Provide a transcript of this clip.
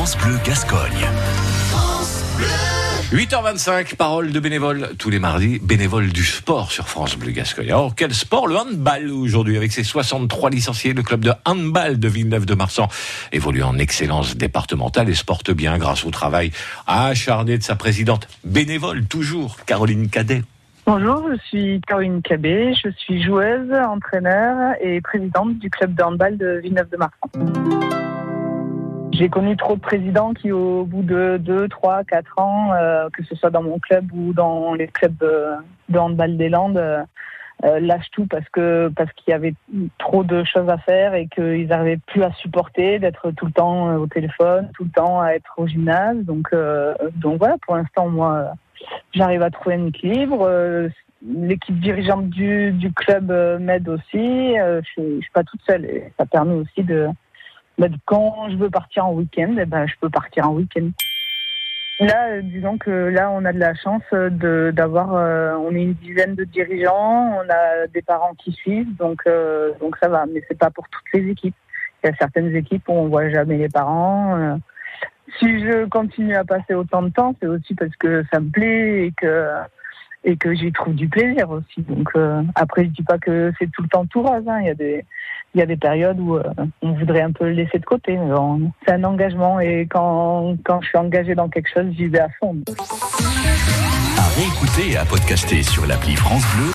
France Bleu Gascogne. 8h25, parole de bénévoles tous les mardis, bénévoles du sport sur France Bleu Gascogne. Alors, quel sport Le handball aujourd'hui, avec ses 63 licenciés, le club de handball de Villeneuve-de-Marsan évolue en excellence départementale et sporte bien grâce au travail acharné de sa présidente bénévole, toujours, Caroline Cadet. Bonjour, je suis Caroline Cabé, je suis joueuse, entraîneur et présidente du club de handball de Villeneuve-de-Marsan. J'ai connu trop de présidents qui, au bout de 2, 3, 4 ans, euh, que ce soit dans mon club ou dans les clubs euh, de handball des Landes, euh, lâchent tout parce que parce qu'il y avait trop de choses à faire et qu'ils n'arrivaient plus à supporter d'être tout le temps au téléphone, tout le temps à être au gymnase. Donc donc voilà, pour l'instant moi j'arrive à trouver un équilibre. L'équipe dirigeante du, du club m'aide aussi. je, je suis pas toute seule et ça permet aussi de bah, quand je veux partir en week-end, ben, je peux partir en week-end. Là, euh, disons que là, on a de la chance de d'avoir, euh, on est une dizaine de dirigeants, on a des parents qui suivent, donc euh, donc ça va. Mais c'est pas pour toutes les équipes. Il y a certaines équipes où on voit jamais les parents. si je continue à passer autant de temps, c'est aussi parce que ça me plaît et que et que j'y trouve du plaisir aussi. Donc euh, après, je dis pas que c'est tout le temps tout rose. Hein. Il y a des il y a des périodes où euh, on voudrait un peu le laisser de côté. C'est un engagement et quand quand je suis engagée dans quelque chose, j'y vais à fond. À réécouter et à podcaster sur l'appli France Bleu.